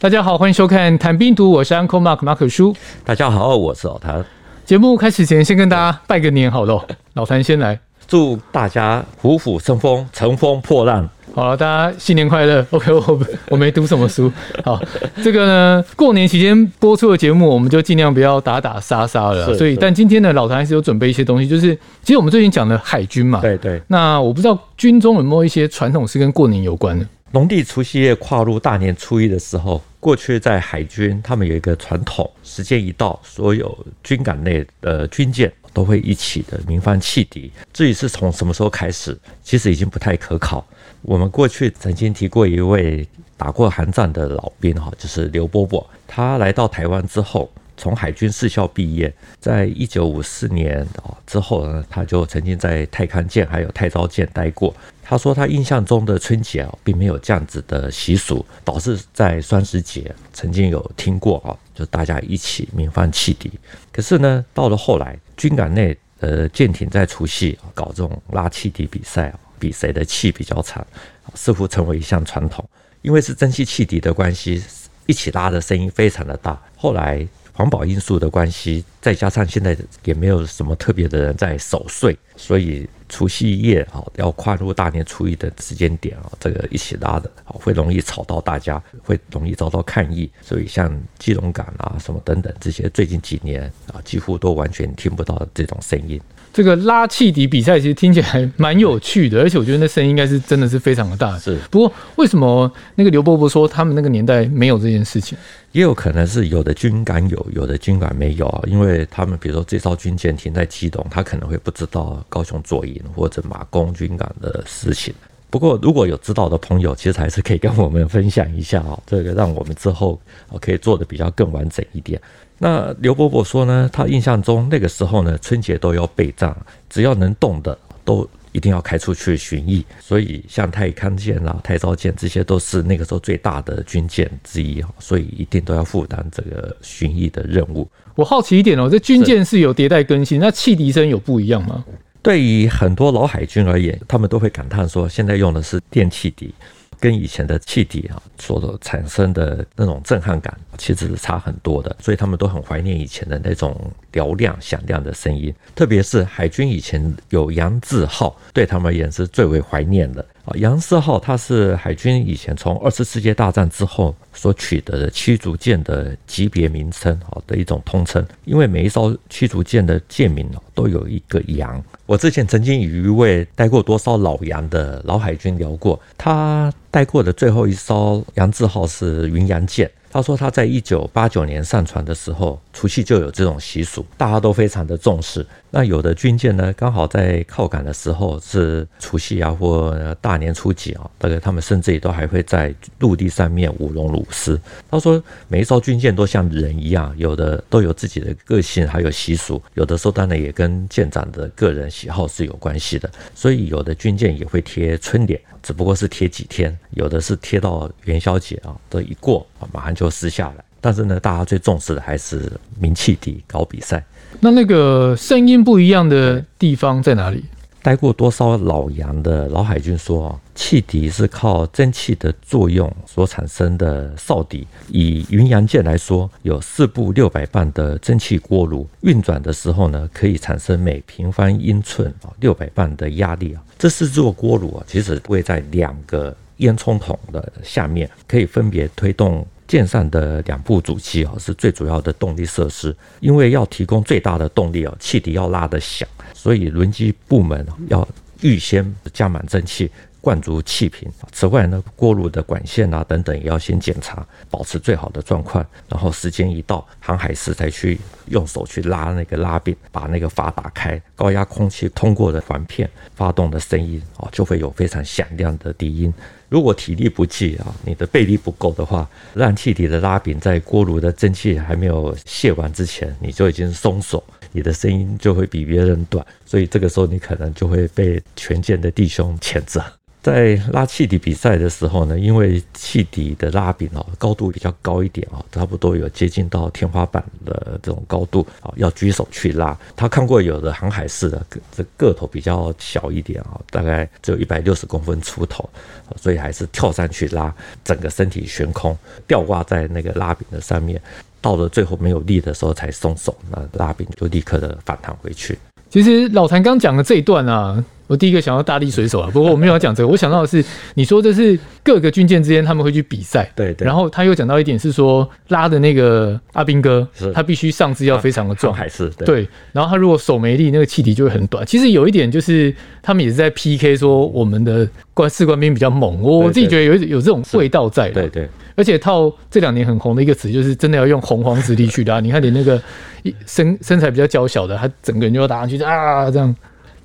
大家好，欢迎收看《谈兵读》，我是 Uncle Mark 马可叔。大家好，我是老谭。节目开始前，先跟大家拜个年好了，老谭先来，祝大家虎虎生风，乘风破浪。好了，大家新年快乐。OK，我我没读什么书。好，这个呢，过年期间播出的节目，我们就尽量不要打打杀杀了。所以，但今天呢，老谭还是有准备一些东西，就是其实我们最近讲的海军嘛。对对。那我不知道军中有没有一些传统是跟过年有关的。农历除夕夜跨入大年初一的时候，过去在海军，他们有一个传统，时间一到，所有军港内的军舰都会一起的鸣放汽笛。至于是从什么时候开始，其实已经不太可考。我们过去曾经提过一位打过韩战的老兵，哈，就是刘伯伯。他来到台湾之后，从海军士校毕业，在一九五四年啊之后呢，他就曾经在太康舰还有太昭舰待过。他说，他印象中的春节啊，并没有这样子的习俗，倒是在双十节曾经有听过啊，就大家一起鸣放汽笛。可是呢，到了后来，军港内呃舰艇在除夕搞这种拉汽笛比赛啊，比谁的气比较长，似乎成为一项传统。因为是蒸汽汽笛的关系，一起拉的声音非常的大。后来环保因素的关系，再加上现在也没有什么特别的人在守岁，所以。除夕夜啊，要跨入大年初一的时间点啊，这个一起拉的啊，会容易吵到大家，会容易遭到抗议，所以像基隆港啊什么等等这些，最近几年啊，几乎都完全听不到这种声音。这个拉汽笛比赛其实听起来蛮有趣的，而且我觉得那声音应该是真的是非常的大。是，不过为什么那个刘伯伯说他们那个年代没有这件事情？也有可能是有的军港有，有的军港没有啊，因为他们比如说这艘军舰停在基隆，他可能会不知道高雄左营或者马公军港的事情。不过如果有知道的朋友，其实还是可以跟我们分享一下啊，这个让我们之后可以做的比较更完整一点。那刘伯伯说呢，他印象中那个时候呢，春节都要备战，只要能动的都一定要开出去巡弋。所以像太康舰啦、太昭舰，这些都是那个时候最大的军舰之一，所以一定都要负担这个巡弋的任务。我好奇一点哦，这军舰是有迭代更新，那汽笛声有不一样吗？对于很多老海军而言，他们都会感叹说，现在用的是电汽笛。跟以前的汽笛啊所产生的那种震撼感，其实是差很多的，所以他们都很怀念以前的那种嘹亮响亮的声音。特别是海军以前有杨志号，对他们而言是最为怀念的啊。杨字号它是海军以前从二次世界大战之后所取得的驱逐舰的级别名称啊的一种通称，因为每一艘驱逐舰的舰名都有一个杨。我之前曾经与一位待过多艘老杨的老海军聊过，他带过的最后一艘杨字号是云阳舰。他说他在一九八九年上船的时候，除夕就有这种习俗，大家都非常的重视。那有的军舰呢，刚好在靠港的时候是除夕啊，或大年初几啊，大概他们甚至也都还会在陆地上面舞龙舞狮。他说每一艘军舰都像人一样，有的都有自己的个性，还有习俗。有的时候当然也跟舰长的个人喜好是有关系的。所以有的军舰也会贴春联，只不过是贴几天，有的是贴到元宵节啊，都一过，马上就撕下来。但是呢，大家最重视的还是鸣汽笛搞比赛。那那个声音不一样的地方在哪里？待过多少老洋的老海军说啊，汽笛是靠蒸汽的作用所产生的哨笛。以云阳舰来说，有四部六百磅的蒸汽锅炉，运转的时候呢，可以产生每平方英寸啊六百磅的压力啊。这四座锅炉啊，其实位在两个烟囱筒的下面，可以分别推动。舰上的两部主机啊，是最主要的动力设施。因为要提供最大的动力啊，汽笛要拉得响，所以轮机部门要预先加满蒸汽，灌足气瓶。此外呢，锅炉的管线啊等等也要先检查，保持最好的状况。然后时间一到，航海士才去用手去拉那个拉柄，把那个阀打开，高压空气通过的环片，发动的声音啊，就会有非常响亮的笛音。如果体力不济啊，你的臂力不够的话，让气体的拉柄在锅炉的蒸汽还没有泄完之前，你就已经松手，你的声音就会比别人短，所以这个时候你可能就会被全舰的弟兄 谴责。在拉汽笛比赛的时候呢，因为汽笛的拉柄哦高度比较高一点哦，差不多有接近到天花板的这种高度啊，要举手去拉。他看过有的航海式的这个头比较小一点啊，大概只有一百六十公分出头，所以还是跳上去拉，整个身体悬空，吊挂在那个拉柄的上面，到了最后没有力的时候才松手，那拉柄就立刻的反弹回去。其实老谭刚讲的这一段啊。我第一个想到大力水手啊，不过我没有要讲这个。我想到的是，你说这是各个军舰之间他们会去比赛，对对。然后他又讲到一点是说，拉的那个阿兵哥，他必须上肢要非常的壮，还是对。然后他如果手没力，那个气体就会很短。其实有一点就是，他们也是在 PK 说我们的官士官兵比较猛。我自己觉得有有这种味道在。对对。而且套这两年很红的一个词，就是真的要用洪荒之力去拉。你看，你那个 身身材比较娇小的，他整个人就要打上去啊，这样。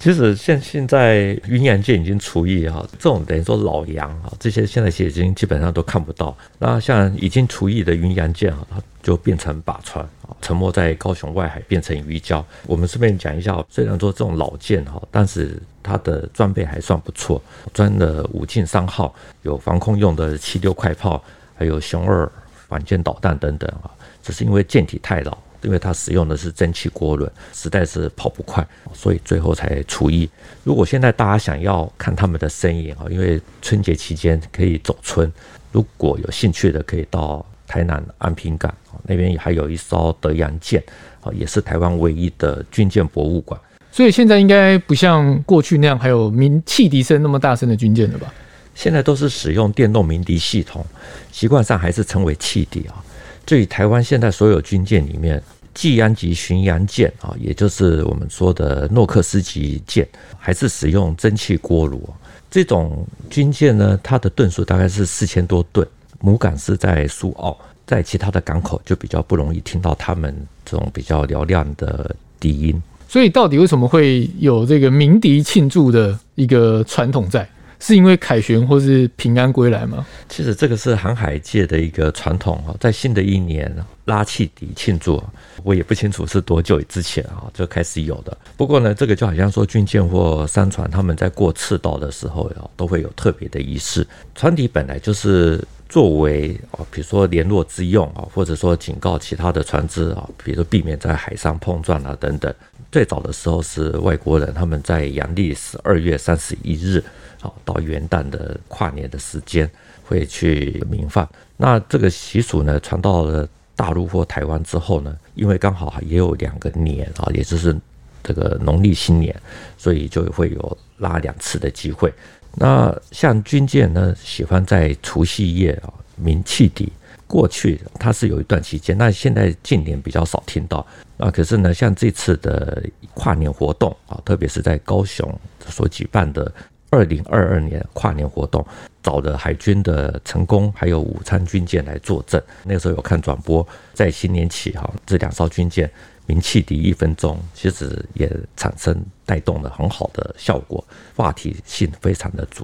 其实现现在云阳舰已经除役哈，这种等于说老洋哈，这些现在其实已经基本上都看不到。那像已经除役的云阳舰哈，它就变成靶船啊，沉没在高雄外海，变成鱼礁。我们顺便讲一下，虽然说这种老舰哈，但是它的装备还算不错，装了武进三号，有防空用的七六快炮，还有雄二反舰导弹等等啊。只是因为舰体太老。因为它使用的是蒸汽涡轮，实在是跑不快，所以最后才除役。如果现在大家想要看他们的身影啊，因为春节期间可以走春，如果有兴趣的，可以到台南安平港那边还有一艘德阳舰啊，也是台湾唯一的军舰博物馆。所以现在应该不像过去那样还有鸣汽笛声那么大声的军舰了吧？现在都是使用电动鸣笛系统，习惯上还是称为汽笛啊。至于台湾现在所有军舰里面，济安级巡洋舰啊，也就是我们说的诺克斯级舰，还是使用蒸汽锅炉。这种军舰呢，它的吨数大概是四千多吨，母港是在苏澳，在其他的港口就比较不容易听到他们这种比较嘹亮的笛音。所以，到底为什么会有这个鸣笛庆祝的一个传统在？是因为凯旋或是平安归来吗？其实这个是航海界的一个传统哈，在新的一年拉汽笛庆祝，我也不清楚是多久之前啊就开始有的。不过呢，这个就好像说军舰或商船他们在过赤道的时候呀，都会有特别的仪式。船笛本来就是作为啊，比如说联络之用啊，或者说警告其他的船只啊，比如说避免在海上碰撞啊等等。最早的时候是外国人他们在阳历十二月三十一日。好，到元旦的跨年的时间会去鸣放。那这个习俗呢，传到了大陆或台湾之后呢，因为刚好也有两个年啊，也就是这个农历新年，所以就会有拉两次的机会。那像军舰呢，喜欢在除夕夜啊鸣汽笛。过去它是有一段期间，那现在近年比较少听到。啊，可是呢，像这次的跨年活动啊，特别是在高雄所举办的。二零二二年跨年活动，找了海军的成功还有武昌军舰来作证。那个时候有看转播，在新年起哈，这两艘军舰鸣汽笛一分钟，其实也产生带动了很好的效果，话题性非常的足。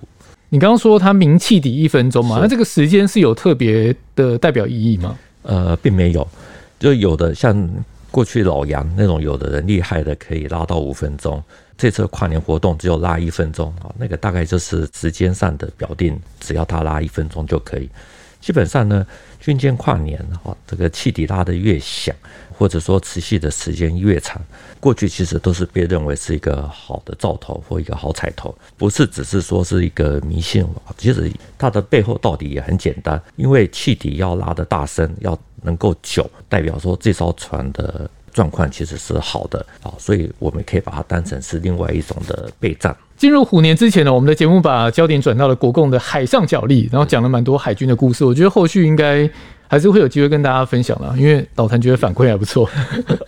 你刚刚说它鸣汽笛一分钟嘛？那这个时间是有特别的代表意义吗？呃，并没有，就有的像过去老杨那种，有的人厉害的可以拉到五分钟。这次跨年活动只有拉一分钟啊，那个大概就是时间上的表定，只要他拉一分钟就可以。基本上呢，军舰跨年啊，这个汽笛拉得越响，或者说持续的时间越长，过去其实都是被认为是一个好的兆头或一个好彩头，不是只是说是一个迷信。其实它的背后道理也很简单，因为汽笛要拉得大声，要能够久，代表说这艘船的。状况其实是好的啊，所以我们可以把它当成是另外一种的备战。进入虎年之前呢，我们的节目把焦点转到了国共的海上角力，然后讲了蛮多海军的故事。我觉得后续应该还是会有机会跟大家分享了，因为老谭觉得反馈还不错。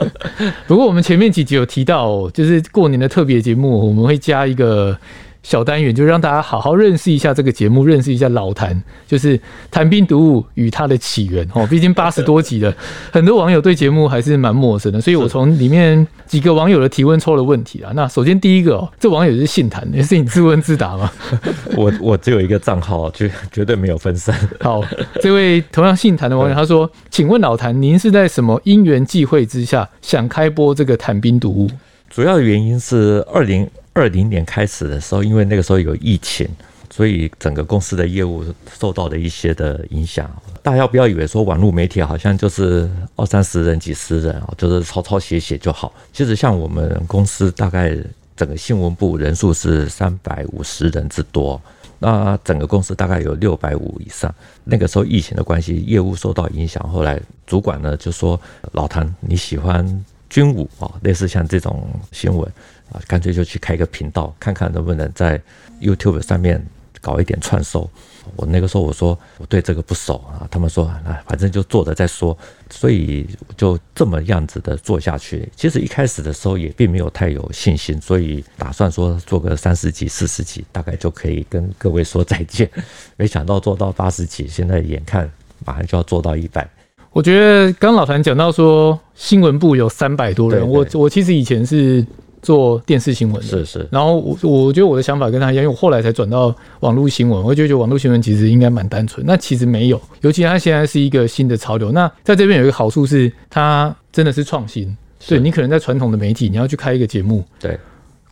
不过我们前面几集有提到，就是过年的特别节目，我们会加一个。小单元就让大家好好认识一下这个节目，认识一下老谭，就是谭兵读物与它的起源哦。毕竟八十多集了，很多网友对节目还是蛮陌生的，所以我从里面几个网友的提问抽了问题啊。那首先第一个哦，这网友是姓谭，也是你自问自答吗？我我只有一个账号，绝绝对没有分散。好，这位同样姓谭的网友他说：“请问老谭，您是在什么因缘际会之下想开播这个谭兵读物？”主要的原因是二零。二零年开始的时候，因为那个时候有疫情，所以整个公司的业务受到了一些的影响。大家不要以为说网络媒体好像就是二三十人、几十人啊，就是抄抄写写就好。其实像我们公司大概整个新闻部人数是三百五十人之多，那整个公司大概有六百五以上。那个时候疫情的关系，业务受到影响，后来主管呢就说：“老谭，你喜欢军武啊？类似像这种新闻啊，干脆就去开一个频道，看看能不能在 YouTube 上面搞一点串收。”我那个时候我说我对这个不熟啊，他们说啊，反正就做着再说，所以就这么样子的做下去。其实一开始的时候也并没有太有信心，所以打算说做个三十集、四十集，大概就可以跟各位说再见。没想到做到八十集，现在眼看马上就要做到一百。我觉得刚老谭讲到说新闻部有三百多人，我我其实以前是。做电视新闻的，是是。然后我我觉得我的想法跟他一样，因为我后来才转到网络新闻，我就觉得网络新闻其实应该蛮单纯。那其实没有，尤其它现在是一个新的潮流。那在这边有一个好处是，它真的是创新。对，你可能在传统的媒体，你要去开一个节目，对。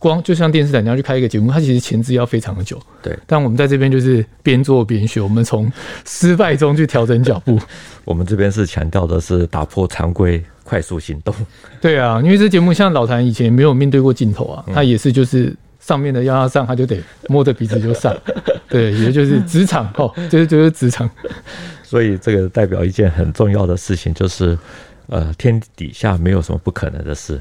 光就像电视台，你要去开一个节目，它其实前置要非常的久。对，但我们在这边就是边做边学，我们从失败中去调整脚步。我们这边是强调的是打破常规，快速行动。对啊，因为这节目像老谭以前没有面对过镜头啊，他也是就是上面的要他上，他就得摸着鼻子就上。对，也就是职场哦，就是就是职场。所以这个代表一件很重要的事情，就是。呃，天底下没有什么不可能的事。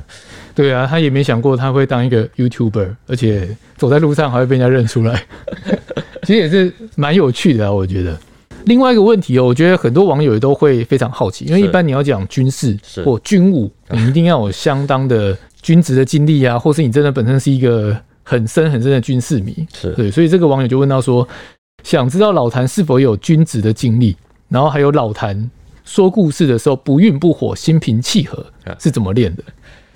对啊，他也没想过他会当一个 YouTuber，而且走在路上还会被人家认出来。其实也是蛮有趣的啊，我觉得。另外一个问题哦，我觉得很多网友也都会非常好奇，因为一般你要讲军事或军武，你一定要有相当的军职的经历啊，或是你真的本身是一个很深很深的军事迷。是对，所以这个网友就问到说，想知道老谭是否有军职的经历，然后还有老谭。说故事的时候不愠不火，心平气和是怎么练的？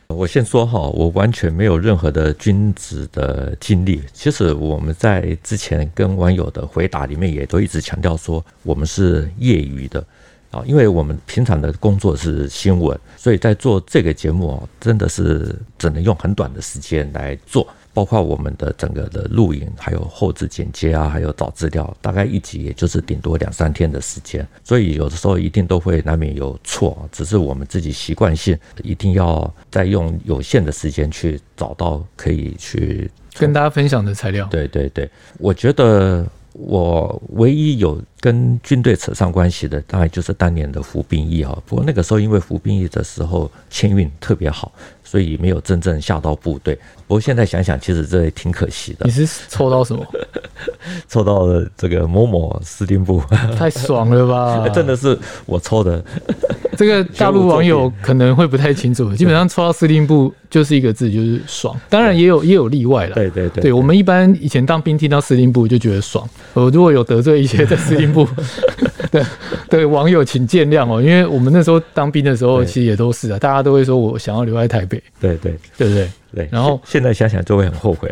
我先说哈，我完全没有任何的军职的经历。其实我们在之前跟网友的回答里面也都一直强调说，我们是业余的啊，因为我们平常的工作是新闻，所以在做这个节目哦，真的是只能用很短的时间来做。包括我们的整个的录影，还有后置剪接啊，还有找资料，大概一集也就是顶多两三天的时间，所以有的时候一定都会难免有错，只是我们自己习惯性一定要再用有限的时间去找到可以去跟大家分享的材料。对对对，我觉得我唯一有跟军队扯上关系的，大概就是当年的服兵役哈。不过那个时候因为服兵役的时候签运特别好。所以没有真正下到部队。不过现在想想，其实这也挺可惜的。你是抽到什么？抽到了这个某某司令部，太爽了吧！真的是我抽的。这个大陆网友可能会不太清楚，基本上抽到司令部就是一个字，就是爽。当然也有也有例外了。对对对，对，我们一般以前当兵听到司令部就觉得爽。我如果有得罪一些在司令部对对网友，请见谅哦，因为我们那时候当兵的时候，其实也都是啊，大家都会说我想要留在台北。对对对不对？对。然后现在想想就会很后悔。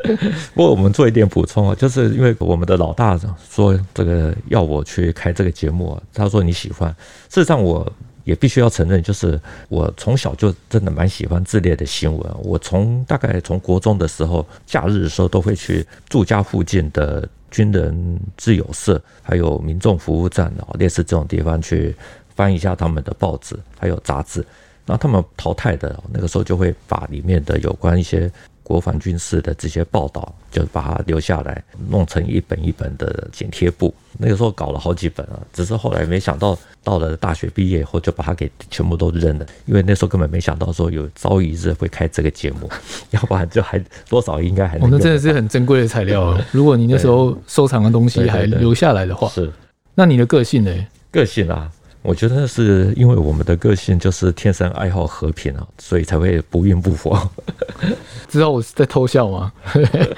不过我们做一点补充啊，就是因为我们的老大说这个要我去开这个节目，他说你喜欢。事实上我也必须要承认，就是我从小就真的蛮喜欢这类的新闻。我从大概从国中的时候，假日的时候都会去住家附近的军人自由社，还有民众服务站啊，类似这种地方去翻一下他们的报纸还有杂志。那他们淘汰的那个时候，就会把里面的有关一些国防军事的这些报道，就把它留下来，弄成一本一本的剪贴簿。那个时候搞了好几本啊，只是后来没想到，到了大学毕业以后，就把它给全部都扔了。因为那时候根本没想到说有朝一日会开这个节目，要不然就还多少应该还能。我们真的是很珍贵的材料。如果你那时候收藏的东西还留下来的话，是。那你的个性呢？个性啊。我觉得是因为我们的个性就是天生爱好和平啊，所以才会不愠不火。知道我是在偷笑吗？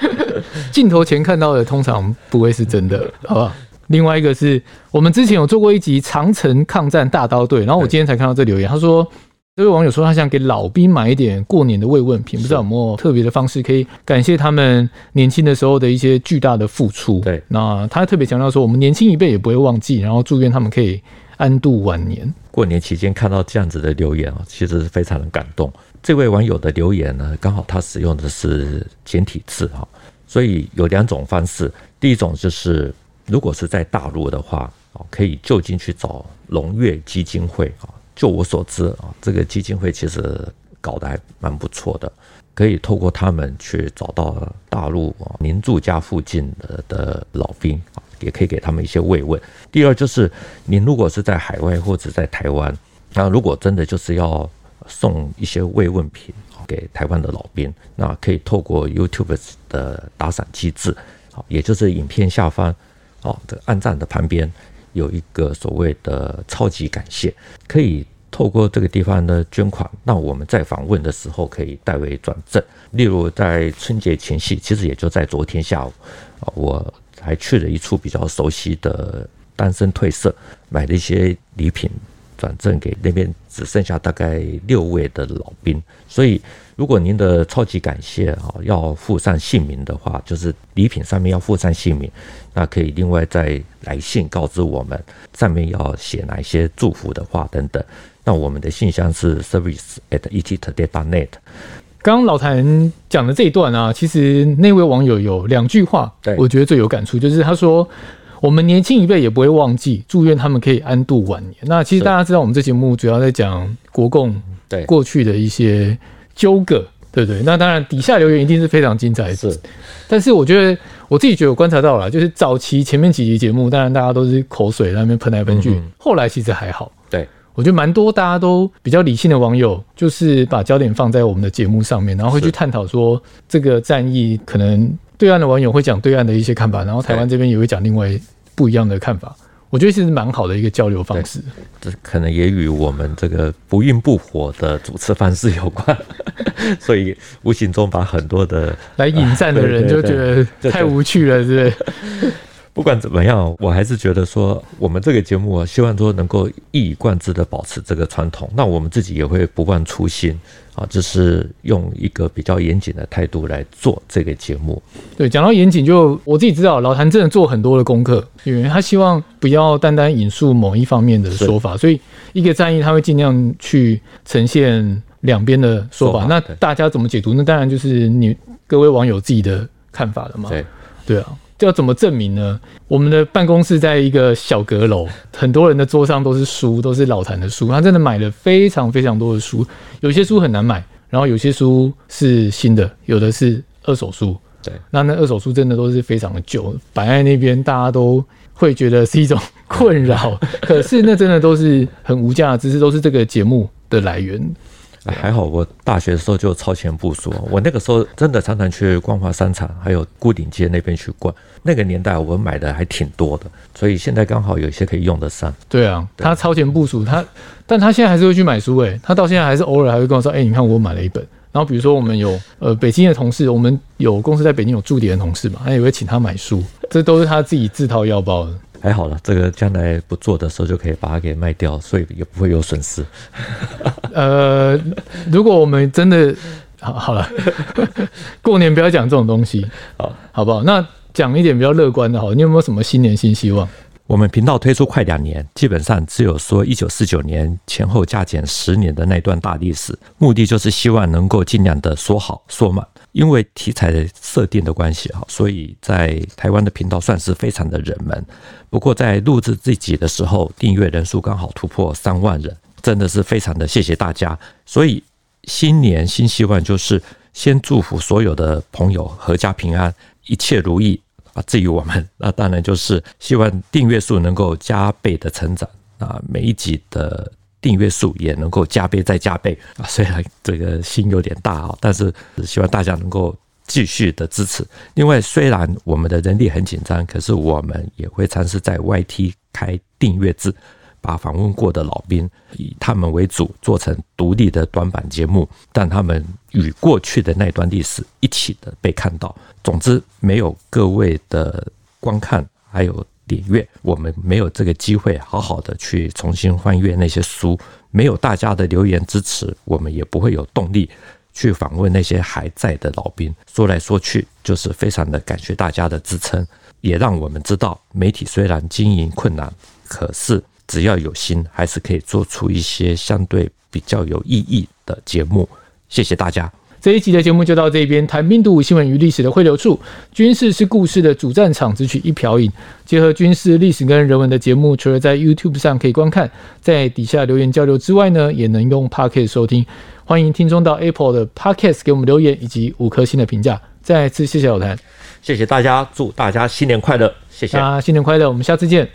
镜头前看到的通常不会是真的，好不好？另外一个是我们之前有做过一集长城抗战大刀队，然后我今天才看到这留言，他说这位网友说他想给老兵买一点过年的慰问品，不知道有没有特别的方式可以感谢他们年轻的时候的一些巨大的付出。对，那他特别强调说，我们年轻一辈也不会忘记，然后祝愿他们可以。安度晚年。过年期间看到这样子的留言啊，其实是非常的感动。这位网友的留言呢，刚好他使用的是简体字哈，所以有两种方式，第一种就是如果是在大陆的话，哦，可以就近去找龙悦基金会啊。就我所知啊，这个基金会其实搞得还蛮不错的，可以透过他们去找到大陆啊您住家附近的的老兵啊，也可以给他们一些慰问。第二就是您如果是在海外或者在台湾，那如果真的就是要送一些慰问品给台湾的老兵，那可以透过 YouTube 的打赏机制，好也就是影片下方哦的按赞的旁边。有一个所谓的超级感谢，可以透过这个地方的捐款，那我们在访问的时候可以代为转赠。例如在春节前夕，其实也就在昨天下午，我还去了一处比较熟悉的单身退社，买了一些礼品。转赠给那边只剩下大概六位的老兵，所以如果您的超级感谢啊要附上姓名的话，就是礼品上面要附上姓名，那可以另外再来信告知我们，上面要写哪些祝福的话等等。那我们的信箱是 service at ettoday.net。刚刚老谭讲的这一段啊，其实那位网友有两句话，我觉得最有感触，就是他说。我们年轻一辈也不会忘记，祝愿他们可以安度晚年。那其实大家知道，我们这节目主要在讲国共对过去的一些纠葛，对不对？那当然底下留言一定是非常精彩的。是，但是我觉得我自己觉得我观察到了，就是早期前面几集节目，当然大家都是口水在那边喷来喷去，后来其实还好。对，我觉得蛮多大家都比较理性的网友，就是把焦点放在我们的节目上面，然后会去探讨说这个战役可能对岸的网友会讲对岸的一些看法，然后台湾这边也会讲另外。不一样的看法，我觉得其实蛮好的一个交流方式。这可能也与我们这个不温不火的主持方式有关，所以无形中把很多的来引战的人就觉得太无趣了，是不是？不管怎么样，我还是觉得说，我们这个节目啊，希望说能够一以贯之的保持这个传统。那我们自己也会不忘初心啊，就是用一个比较严谨的态度来做这个节目。对，讲到严谨，就我自己知道，老谭真的做很多的功课，因为他希望不要单单引述某一方面的说法，所以一个战役他会尽量去呈现两边的说法。那大家怎么解读？那当然就是你各位网友自己的看法了嘛。对，对啊。要怎么证明呢？我们的办公室在一个小阁楼，很多人的桌上都是书，都是老谭的书。他真的买了非常非常多的书，有些书很难买，然后有些书是新的，有的是二手书。对，那那二手书真的都是非常的旧，摆在那边大家都会觉得 是一种困扰。可是那真的都是很无价的知识，都是这个节目的来源。还好，我大学的时候就超前部署。我那个时候真的常常去光华商场，还有固顶街那边去逛。那个年代我买的还挺多的，所以现在刚好有一些可以用得上。对啊，他超前部署，他，但他现在还是会去买书。诶，他到现在还是偶尔还会跟我说：“哎，你看我买了一本。”然后比如说我们有呃北京的同事，我们有公司在北京有驻点的同事嘛，他也会请他买书，这都是他自己自掏腰包的。还好了，这个将来不做的时候就可以把它给卖掉，所以也不会有损失。呃，如果我们真的好好了，过年不要讲这种东西，好，好不好？那讲一点比较乐观的，好，你有没有什么新年新希望？我们频道推出快两年，基本上只有说一九四九年前后加减十年的那段大历史，目的就是希望能够尽量的说好说满。因为题材的设定的关系哈，所以在台湾的频道算是非常的人门。不过在录制这集的时候，订阅人数刚好突破三万人，真的是非常的谢谢大家。所以新年新希望就是先祝福所有的朋友阖家平安，一切如意。啊，至于我们，那当然就是希望订阅数能够加倍的成长啊，每一集的订阅数也能够加倍再加倍啊。虽然这个心有点大啊，但是希望大家能够继续的支持。另外，虽然我们的人力很紧张，可是我们也会尝试在 YT 开订阅制。把访问过的老兵以他们为主做成独立的短版节目，让他们与过去的那段历史一起的被看到。总之，没有各位的观看还有领阅，我们没有这个机会好好的去重新翻阅那些书。没有大家的留言支持，我们也不会有动力去访问那些还在的老兵。说来说去，就是非常的感谢大家的支撑，也让我们知道媒体虽然经营困难，可是。只要有心，还是可以做出一些相对比较有意义的节目。谢谢大家。这一集的节目就到这边，谈兵读武新闻与历史的汇流处，军事是故事的主战场，只取一瓢饮。结合军事历史跟人文的节目，除了在 YouTube 上可以观看，在底下留言交流之外呢，也能用 Podcast 收听。欢迎听众到 Apple 的 Podcast 给我们留言以及五颗星的评价。再次谢谢老谭，谢谢大家，祝大家新年快乐，谢谢，啊，新年快乐，我们下次见。